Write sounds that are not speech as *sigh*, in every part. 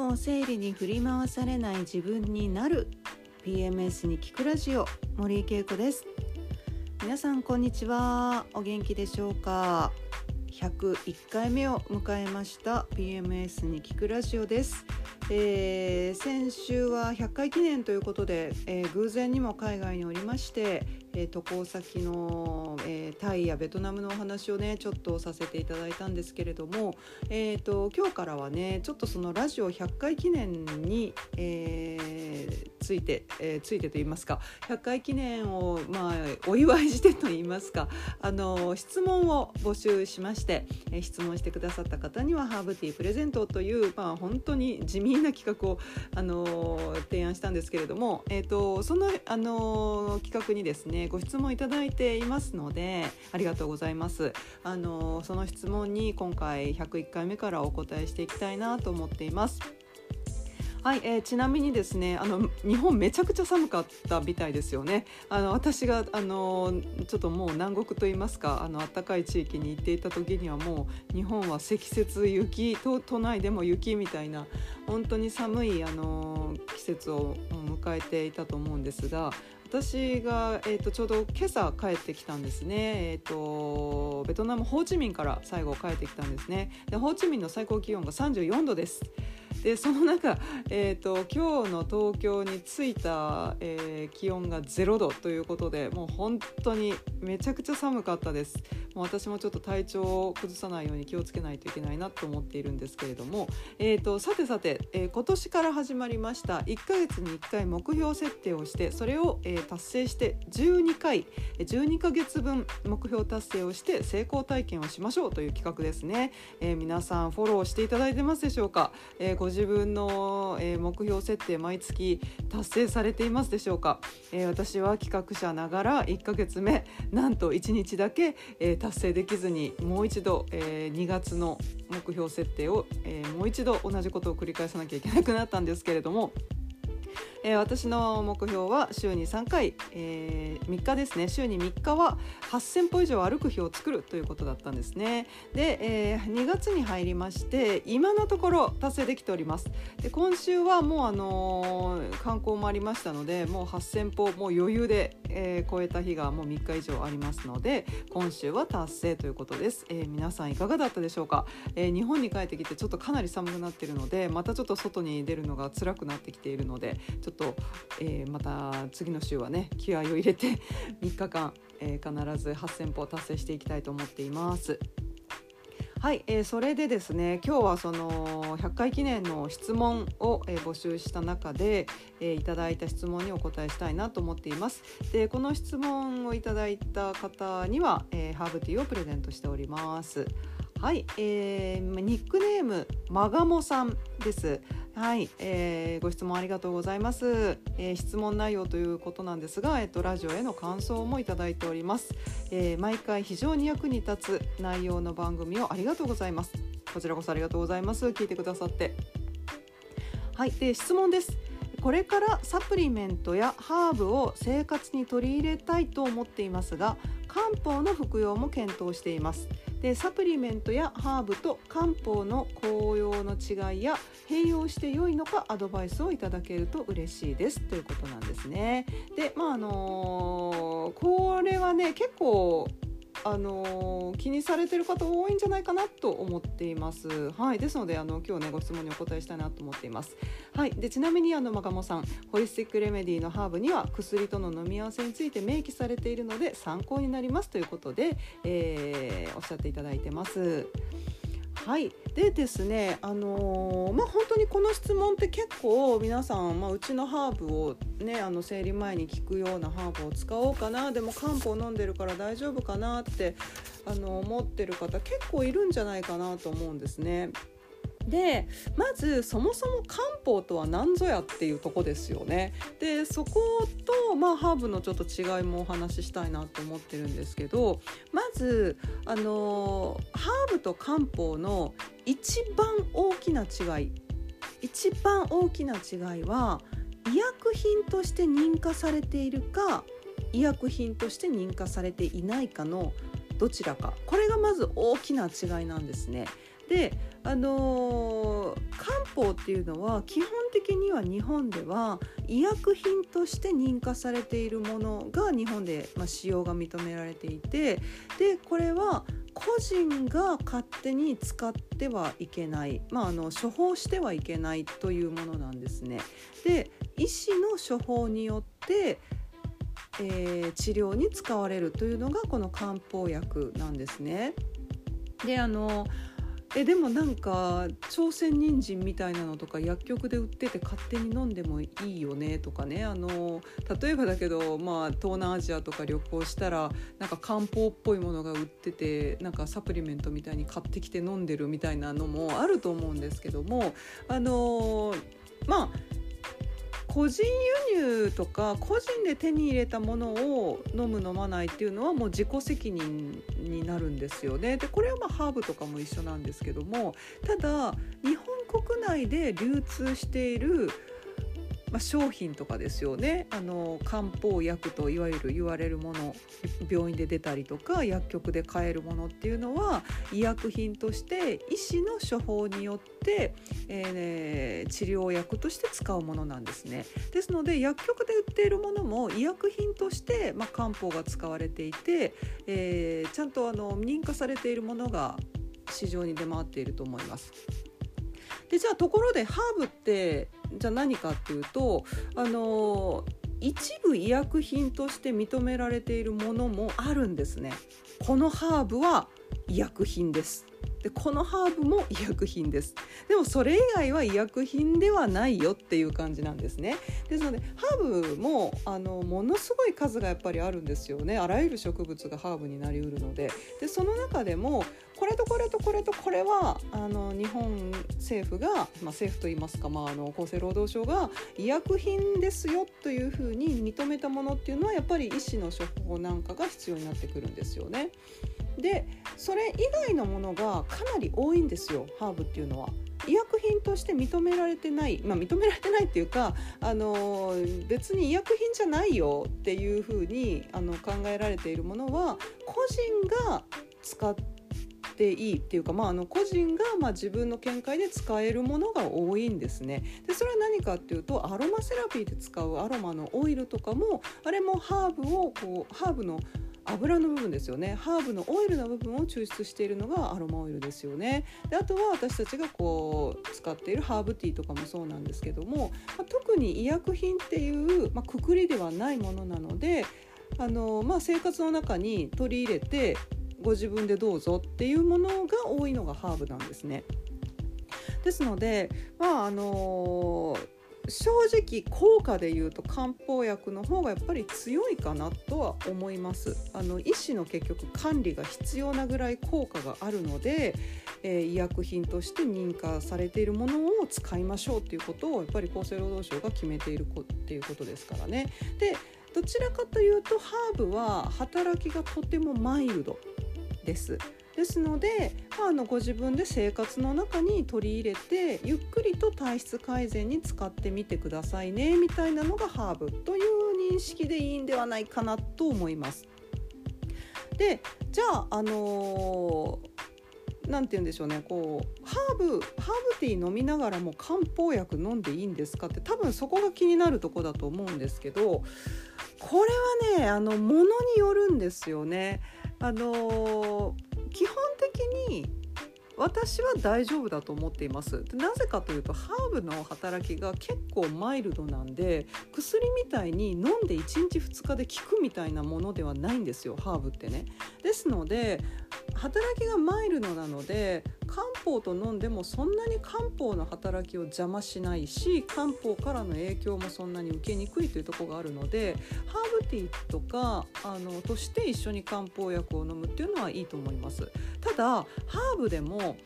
もう生理に振り回されない自分になる。PMS に聞くラジオ森井恵子です。皆さんこんにちは。お元気でしょうか？101回目を迎えました。PMS に聞くラジオです、えー、先週は100回記念ということで、えー、偶然にも海外におりまして、えー、渡航先の、えー、タイやベトナムのお話をねちょっとさせていただいたんですけれども、えーと、今日からはねちょっとそのラジオ100回記念に、えー、ついて、えー、ついてと言いますか100回記念を、まあ、お祝いしてと言いますかあの質問を募集しまして、えー、質問してくださった方にはハーブティープレゼントという、まあ、本当に地味な企画を、あの提案したんですけれども、えーと、その、あの企画にですねご質問いただいていますのでありがとうございます。あのその質問に今回101回目からお答えしていきたいなと思っています。はい、えー、ちなみにですねあの日本めちゃくちゃ寒かったみたいですよね。あの私があのちょっともう南国と言いますかあの暖かい地域に行っていた時にはもう日本は積雪雪都都内でも雪みたいな本当に寒いあの季節を迎えていたと思うんですが私が、えーと、ちょうど今朝帰ってきたんですね、えーと、ベトナムホーチミンから最後帰ってきたんですね。でホーチミンの最高気温が34度です。でその中、*laughs* えーと、今日の東京に着いた、えー、気温が0度ということでもう本当にめちゃくちゃ寒かったです。もう私もちょっと体調を崩さないように気をつけないといけないなと思っているんですけれども、えーと、さてさて、えー、今年から始まりました1ヶ月に1回目標設定をしてそれを、えー、達成して12回12ヶ月分目標達成をして成功体験をしましょうという企画ですね、えー、皆さんフォローしていただいてますでしょうか、えご自分の、え目標設定毎月達成されていますでしょうか、え私は企画者ながら1ヶ月目なんと1日だけ、え達成できずにもう一度、え2月の目標設定を、えもう一度同じことを繰り返さなきゃいけなくなったんですけれどもえー、私の目標は週に3回、えー、3日ですね。週に3日は8000歩以上歩く日を作るということだったんですね。で、えー、2月に入りまして今のところ達成できております。で今週はもうあのー、観光もありましたのでもう8000歩もう余裕で、えー、超えた日がもう3日以上ありますので今週は達成ということです、えー、皆さんいかがだったでしょうか、えー、日本に帰ってきてちょっとかなり寒くなっているのでまたちょっと外に出るのが辛くなってきているのでちょっと、えー、また次の週はね気合を入れて *laughs* 3日間、えー、必ず8,000歩達成していきたいと思っています。はい、えー、それでですね今日はその100回記念の質問を、えー、募集した中で、えー、いただいた質問にお答えしたいなと思っていますでこの質問をいただいた方には、えー、ハーブティーをプレゼントしておりますはい、えー、ニックネームマガモさんです。はい、えー、ご質問ありがとうございます、えー、質問内容ということなんですが、えっと、ラジオへの感想もいただいております、えー、毎回非常に役に立つ内容の番組をありがとうございます。こちらこそありがとうございます。聞いてくださって。はいで質問です。これからサプリメントやハーブを生活に取り入れたいと思っていますが漢方の服用も検討しています。でサプリメントやハーブと漢方の効用の違いや併用して良いのかアドバイスをいただけると嬉しいですということなんですね。でまああのー、これはね結構あの気にされてる方多いんじゃないかなと思っています。はい、ですのであの今日ねご質問にお答えしたいなと思っています。はい、でちなみにあのマガモさんホリスティックレメディのハーブには薬との飲み合わせについて明記されているので参考になりますということで、えー、おっしゃっていただいてます。はいでですねあのー、まあ本当にこの質問って結構皆さん、まあ、うちのハーブをねあの生理前に効くようなハーブを使おうかなでも漢方飲んでるから大丈夫かなってあの思ってる方結構いるんじゃないかなと思うんですね。でまずそもそも漢方とは何ぞやっていうとこですよね。でそこと、まあ、ハーブのちょっと違いもお話ししたいなと思ってるんですけどまずあのハーブと漢方の一番大きな違い一番大きな違いは医薬品として認可されているか医薬品として認可されていないかのどちらかこれがまず大きな違いなんですね。であのー、漢方っていうのは基本的には日本では医薬品として認可されているものが日本で、まあ、使用が認められていてでこれは個人が勝手に使ってはいけない、まあ、あの処方してはいけないというものなんですね。で医師の処方によってえー、治療に使われるというのがこの漢方薬なんですね。であのえでもなんか朝鮮人参みたいなのとか薬局で売ってて勝手に飲んでもいいよねとかね。あの例えばだけど、まあ、東南アジアとか旅行したらなんか漢方っぽいものが売っててなんかサプリメントみたいに買ってきて飲んでるみたいなのもあると思うんですけども。あのまあ個人輸入とか個人で手に入れたものを飲む飲まないっていうのはもう自己責任になるんですよね。でこれはまあハーブとかも一緒なんですけどもただ日本国内で流通しているまあ、商品とかですよねあの漢方薬といわゆる言われるもの病院で出たりとか薬局で買えるものっていうのは医薬品として医師の処方によって、えー、治療薬として使うものなんですね。ですので薬局で売っているものも医薬品として、まあ、漢方が使われていて、えー、ちゃんとあの認可されているものが市場に出回っていると思います。でじゃあところでハーブってじゃあ何かっていうとあの一部医薬品として認められているものもあるんですね。このハーブは医薬品です。でこのハーブも医薬品です。でもそれ以外は医薬品ではないよっていう感じなんですね。ですのでハーブもあのものすごい数がやっぱりあるんですよね。あらゆる植物がハーブになりうるので。でその中でもこれとこれとこれとこれはあの日本政府が、まあ、政府といいますか、まあ、あの厚生労働省が医薬品ですよというふうに認めたものっていうのはやっぱり医師の処方なんかが必要になってくるんですよね。でそれ以外のものがかなり多いんですよハーブっていうのは。医薬品として認められてない、まあ、認められてないっていうか、あの別に医薬品じゃないよっていうふうにあの考えられているものは個人が使っていいっていうか、まあ、あの個人がまあ自分の見解で使えるものが多いんですね。でそれは何かっていうとアロマセラピーで使うアロマのオイルとかもあれもハーブをこうハーブの油の部分ですよねハーブのオイルの部分を抽出しているのがアロマオイルですよねであとは私たちがこう使っているハーブティーとかもそうなんですけども、まあ、特に医薬品っていう、まあ、くくりではないものなのであの、まあ、生活の中に取り入れてご自分でどうぞっていうものが多いのがハーブなんですね。ですのでまああの正直効果でいうと漢方薬の方がやっぱり強いかなとは思います。あの医師の結局管理が必要なぐらい効果があるので、えー、医薬品として認可されているものを使いましょうということをやっぱり厚生労働省が決めているっていうことですからね。でどちらかというとハーブは働きがとてもマイルド。です。ですので、まあ、あのご自分で生活の中に取り入れてゆっくりと体質改善に使ってみてくださいねみたいなのがハーブという認識でいいんではないかなと思います。でじゃあ、あのー、て言うんでしょうねこうハーブハーブティー飲みながらも漢方薬飲んでいいんですかって多分そこが気になるとこだと思うんですけどこれはねあのものによるんですよね。あの基本的に私は大丈夫だと思っています。なぜかというとハーブの働きが結構マイルドなんで薬みたいに飲んで1日2日で効くみたいなものではないんですよハーブってね。ですので働きがマイルドなので漢方と飲んでもそんなに漢方の働きを邪魔しないし漢方からの影響もそんなに受けにくいというところがあるのでハーブティーとかあのとして一緒に漢方薬を飲むっていうのはいいと思います。ただハーブでも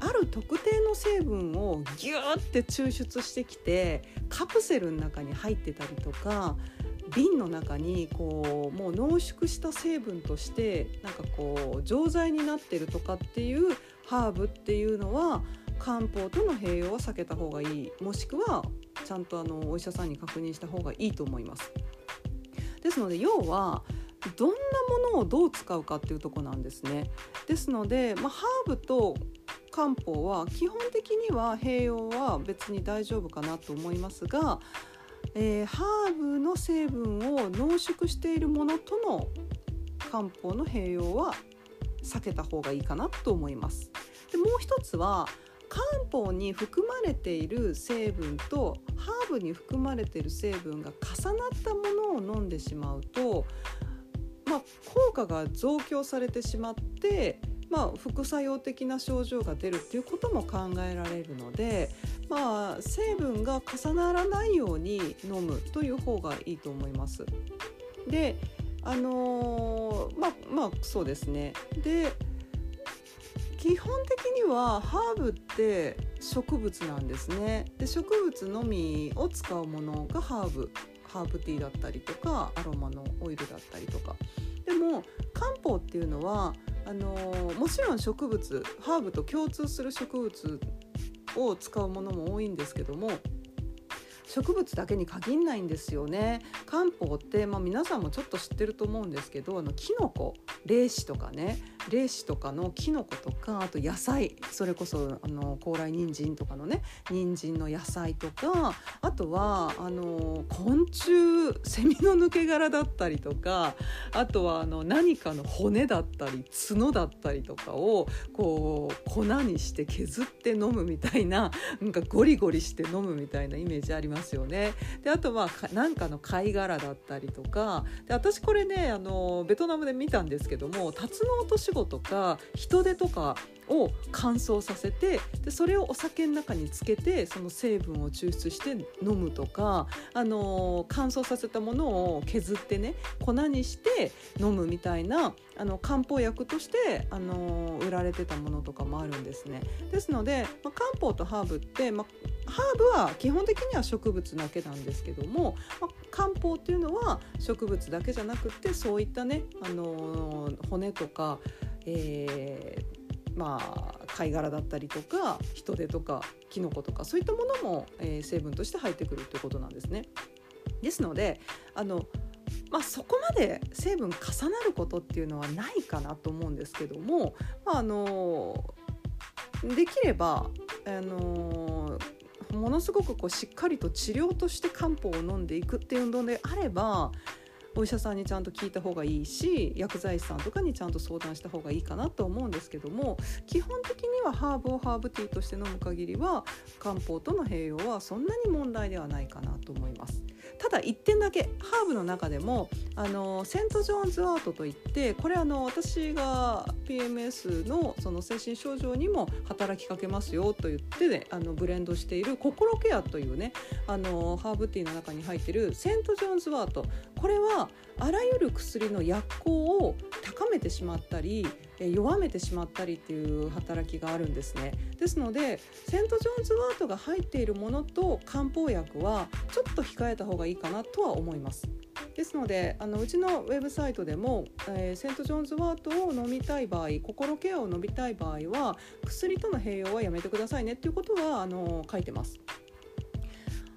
ある特定の成分をギューって抽出してきてカプセルの中に入ってたりとか瓶の中にこうもう濃縮した成分としてなんかこう錠剤になってるとかっていうハーブっていうのは漢方との併用は避けた方がいいもしくはちゃんとあのお医者さんに確認した方がいいと思います。ですので要はどんなものをどう使うかっていうとこなんですね。ですので、まあ、ハーブと漢方は基本的には併用は別に大丈夫かなと思いますが、えー、ハーブの成分を濃縮しているものとの漢方の併用は避けた方がいいかなと思います。でもう一つは漢方に含まれている成分とハーブに含まれている成分が重なったものを飲んでしまうと、まあ、効果が増強されてしまって、まあ、副作用的な症状が出るっていうことも考えられるので、まあ、成分が重ならないように飲むという方がいいと思います。であのー、まあまあそうですね。で基本的にはハーブって植物なんですね。で植物のみを使うものがハーブハーブティーだったりとかアロマのオイルだったりとか。でも漢方っていうのはあの、もちろん植物ハーブと共通する植物を使うものも多いんですけども植物だけに限んないんですよね。漢方って、まあ、皆さんもちょっと知ってると思うんですけどあのキノコ霊子とかね霊子とかのキノコとかあと野菜それこそあの高麗人参とかのね人参の野菜とかあとはあの昆虫セミの抜け殻だったりとかあとはあの何かの骨だったり角だったりとかをこう粉にして削って飲むみたいななんかゴリゴリして飲むみたいなイメージありますよね。であとは何かの貝殻だったりとかで私これねあのベトナムで見たんですけどもタツノオトシゴとか人手とかを乾燥させてでそれをお酒の中につけてその成分を抽出して飲むとか、あの乾燥させたものを削ってね粉にして飲むみたいなあの漢方薬として、あの売られてたものとかもあるんですね。ですので、まあ、漢方とハーブって、まあ、ハーブは基本的には植物だけなんですけども、まあ、漢方っていうのは植物だけじゃなくてそういったね、あの骨とか、えーまあ、貝殻だったりとか人手とかキノコとかそういったものも、えー、成分として入ってくるということなんですね。ですのであの、まあ、そこまで成分重なることっていうのはないかなと思うんですけども、まあ、あのできればあのものすごくこうしっかりと治療として漢方を飲んでいくっていうのであればお医者さんにちゃんと聞いた方がいいし薬剤師さんとかにちゃんと相談した方がいいかなと思うんですけども基本的にはハーブをハーブティーとして飲む限りは漢方との併用はそんなに問題ではないかなと思います。ただ1点だけハーブの中でもあのセント・ジョーンズ・アートといってこれあの私が PMS のその精神症状にも働きかけますよと言って、ね、あのブレンドしている心ケアというねあのハーブティーの中に入っているセント・ジョーンズ・アートこれはあらゆる薬の薬効を高めてしまったり弱めてしまったりっていう働きがあるんですね。ですのでセント・ジョーンズ・ワートが入っているものと漢方薬はちょっと控えた方がいいかなとは思います。ですのであのうちのウェブサイトでも、えー、セント・ジョーンズ・ワートを飲みたい場合心ケアを飲みたい場合は薬との併用はやめてくださいねっていうことはあの書いてます。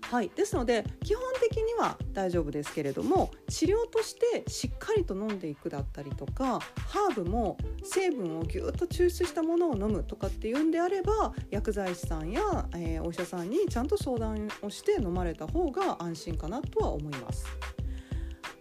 はい、ですので基本的には大丈夫ですけれども治療としてしっかりと飲んでいくだったりとかハーブも成分をぎゅっと抽出したものを飲むとかっていうんであれば薬剤師さんや、えー、お医者さんにちゃんと相談をして飲まれた方が安心かなとは思います。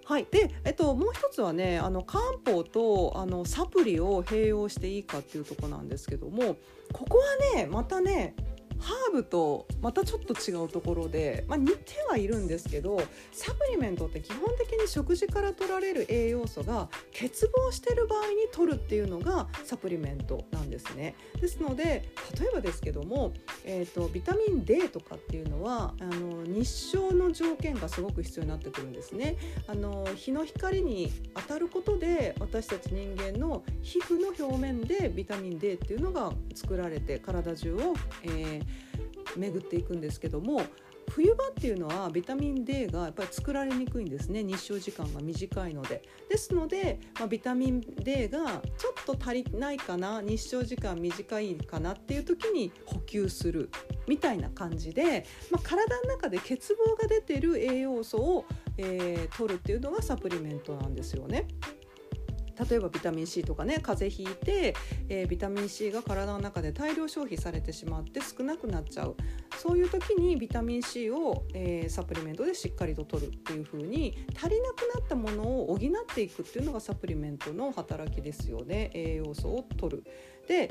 はい、で、えっと、もう一つはねあの漢方とあのサプリを併用していいかっていうとこなんですけどもここはねまたねハーブとまたちょっと違うところで、まあ、似てはいるんですけどサプリメントって基本的に食事から取られる栄養素が欠乏してる場合に取るっていうのがサプリメントなんですね。ですので例えばですけども、えーと、ビタミン D とかっていうのはあの日照の条件がすごく必要になってくるんですね。あの日の光に当たることで私たち人間の皮膚の表面でビタミン D っていうのが作られて体中を、えー、巡っていくんですけども冬場っていうのはビタミン D がやっぱり作られにくいんですね日照時間が短いのでですので、まあ、ビタミン D がちょっと足りないかな日照時間短いかなっていう時に補給するみたいな感じで、まあ、体の中で欠乏が出てる栄養素を、えー、取るっていうのがサプリメントなんですよね。例えばビタミン C とかね風邪ひいて、えー、ビタミン C が体の中で大量消費されてしまって少なくなっちゃうそういう時にビタミン C を、えー、サプリメントでしっかりと取るっていう風に足りなくなったものを補っていくっていうのがサプリメントの働きですよね栄養素を取る。で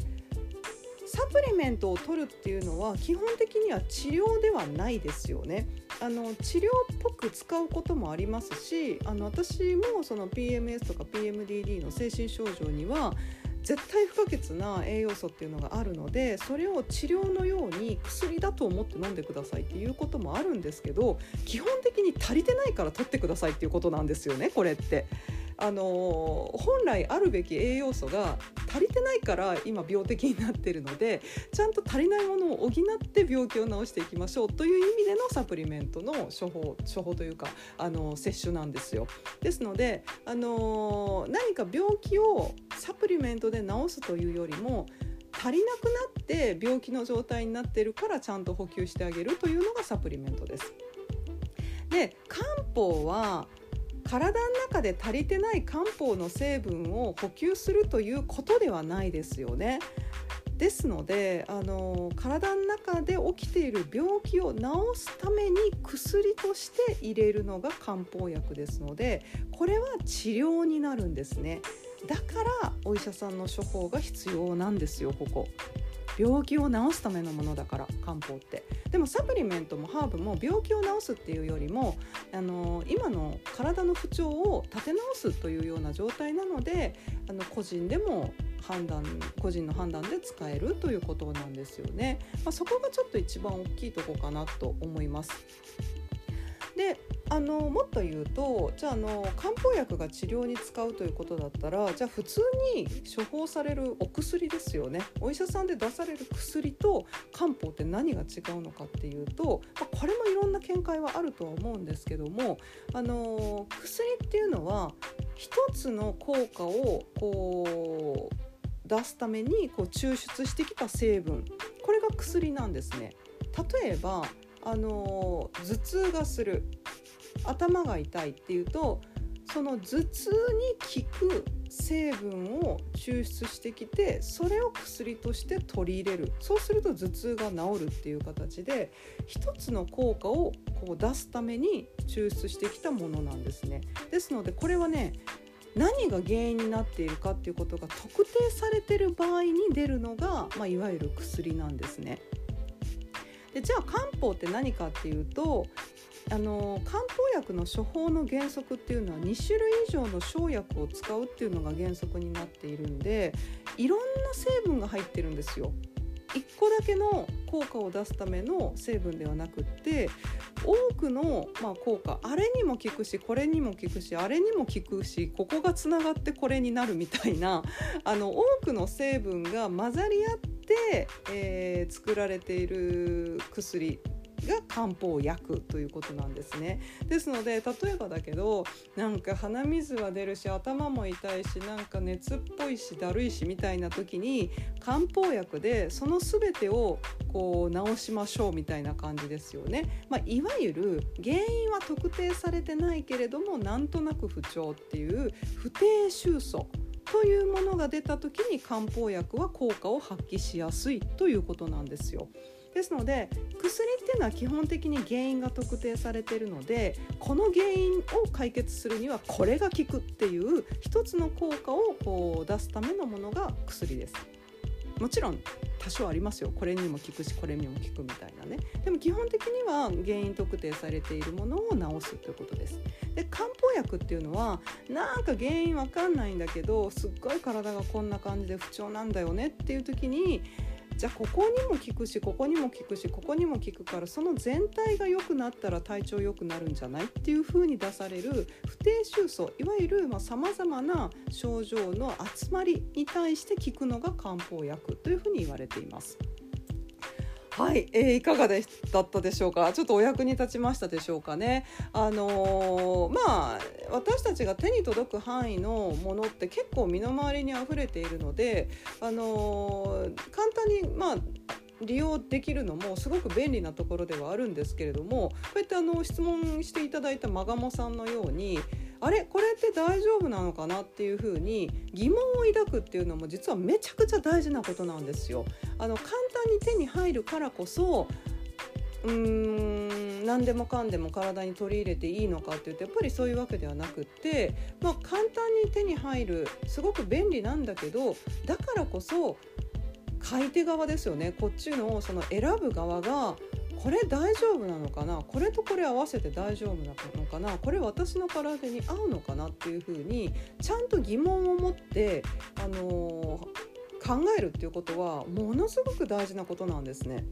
サプリメントを取るっていうのは基本的には治療ではないですよね。あの治療っぽく使うこともありますしあの私もその PMS とか PMDD の精神症状には絶対不可欠な栄養素っていうのがあるのでそれを治療のように薬だと思って飲んでくださいっていうこともあるんですけど基本的に足りてないから取ってくださいっていうことなんですよねこれって。あの本来あるべき栄養素が足りてないから今病的になってるのでちゃんと足りないものを補って病気を治していきましょうという意味でのサプリメントの処方処方というかあの摂取なんですよ。ですのであの何か病気をサプリメントで治すというよりも足りなくなって病気の状態になってるからちゃんと補給してあげるというのがサプリメントです。で漢方は体の中で足りてない漢方の成分を補給するということではないですよね。ですのであの体の中で起きている病気を治すために薬として入れるのが漢方薬ですのでこれは治療になるんですねだからお医者さんの処方が必要なんですよここ病気を治すためのものだから漢方ってでもサプリメントもハーブも病気を治すっていうよりもあの今の体の不調を立て直すというような状態なのであの個人でも判断個人の判断で使えるということなんですよね、まあ、そこがちょっと一番大きいとこかなと思います。あのもっと言うとじゃああの漢方薬が治療に使うということだったらじゃあ普通に処方されるお薬ですよね。お医者さんで出される薬と漢方って何が違うのかっていうと、まあ、これもいろんな見解はあるとは思うんですけどもあの薬っていうのは一つの効果をこう出すためにこう抽出してきた成分。これが薬なんですね。例えばあの頭痛がする。頭が痛いっていうとその頭痛に効く成分を抽出してきてそれを薬として取り入れるそうすると頭痛が治るっていう形で一つの効果をこう出すために抽出してきたものなんですね。ですのでこれはね何が原因になっているかっていうことが特定されてる場合に出るのが、まあ、いわゆる薬なんですね。でじゃあ漢方って何かっていうとあの漢方薬の処方の原則っていうのは2種類以上の生薬を使うっていうのが原則になっているんでいろんな成分が入ってるんですよ。1個だけの効果を出すための成分ではなくって多くの、まあ、効果あれにも効くしこれにも効くしあれにも効くしここがつながってこれになるみたいな *laughs* あの多くの成分が混ざり合って、えー、作られている薬が漢方薬ということなんですねですので例えばだけどなんか鼻水は出るし頭も痛いしなんか熱っぽいしだるいしみたいな時に漢方薬でその全てをこう治しましょうみたいな感じですよね、まあ、いわゆる原因は特定されてないけれどもなんとなく不調っていう不定収素というものが出た時に漢方薬は効果を発揮しやすいということなんですよ。ですので薬っていうのは基本的に原因が特定されているのでこの原因を解決するにはこれが効くっていう一つの効果をこう出すためのものが薬です。もちろん多少ありますよ。これにも効くしこれにも効くみたいなね。でも基本的には原因特定されているものを治すということです。で漢方薬っていうのはなんか原因わかんないんだけどすっごい体がこんな感じで不調なんだよねっていう時にじゃあここにも効くしここにも効くしここにも効くからその全体が良くなったら体調良くなるんじゃないっていう風に出される不定収素いわゆるさまざ、まな症状の集まりに対して効くのが漢方薬というふうに言われています。はい、えー、いかがでだったでしょうか？ちょっとお役に立ちましたでしょうかね？あのー、まあ私たちが手に届く範囲のものって結構身の回りにあふれているのであのー、簡単にまあ利用できるのもすごく便利なところではあるんですけれどもこうやってあの質問していただいたマガモさんのようにあれ？これって大丈夫なのかなっていうふうに疑問を抱くっていうのも実はめちゃくちゃ大事なことなんですよ。あの簡に手に入るからこそうーん何でもかんでも体に取り入れていいのかっていうとやっぱりそういうわけではなくって、まあ、簡単に手に入るすごく便利なんだけどだからこそ買い手側ですよね。こっちのその選ぶ側がこれ大丈夫なのかな？これとこれ合わせて大丈夫なのかな？これ私の体に合うのかなっていうふうにちゃんと疑問を持って、あのー、考えるっていうことはものすごく大事なことなんですね。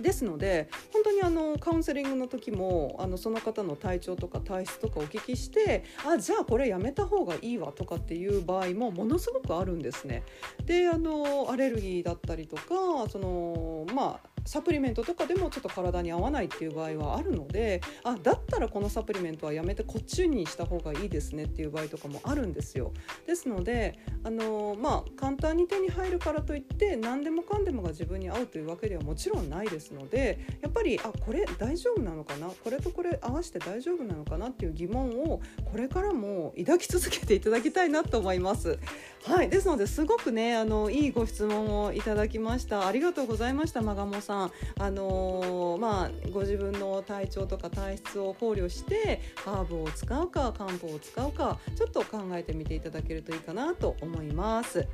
ですので本当にあのカウンセリングの時もあのその方の体調とか体質とかお聞きしてあじゃあこれやめた方がいいわとかっていう場合もものすごくあるんですね。であのアレルギーだったりとかそのまあサプリメントとかでもちょっと体に合わないっていう場合はあるのであだったらこのサプリメントはやめてこっちにした方がいいですねっていう場合とかもあるんですよ。ですのであのまあ簡単に手に入るからといって何でもかんでもが自分に合うというわけではもちろんないですのでやっぱりあこれ大丈夫なのかな？これとこれ合わせて大丈夫なのかなっていう疑問をこれからも抱き続けていただきたいなと思います。はいですのですごくねあのいいご質問をいただきましたありがとうございましたマガモさんあのー、まあご自分の体調とか体質を考慮してハーブを使うか漢方を使うかちょっと考えてみていただけるといいかなと思います。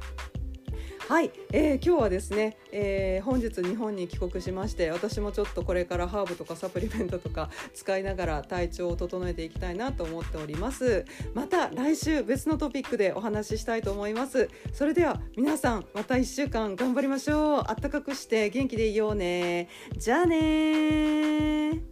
はい、えー、今日はですね、えー、本日日本に帰国しまして私もちょっとこれからハーブとかサプリメントとか使いながら体調を整えていきたいなと思っております。また来週別のトピックでお話ししたいと思います。それでは皆さんまた1週間頑張りましょう。あったかくして元気でいようね。じゃあね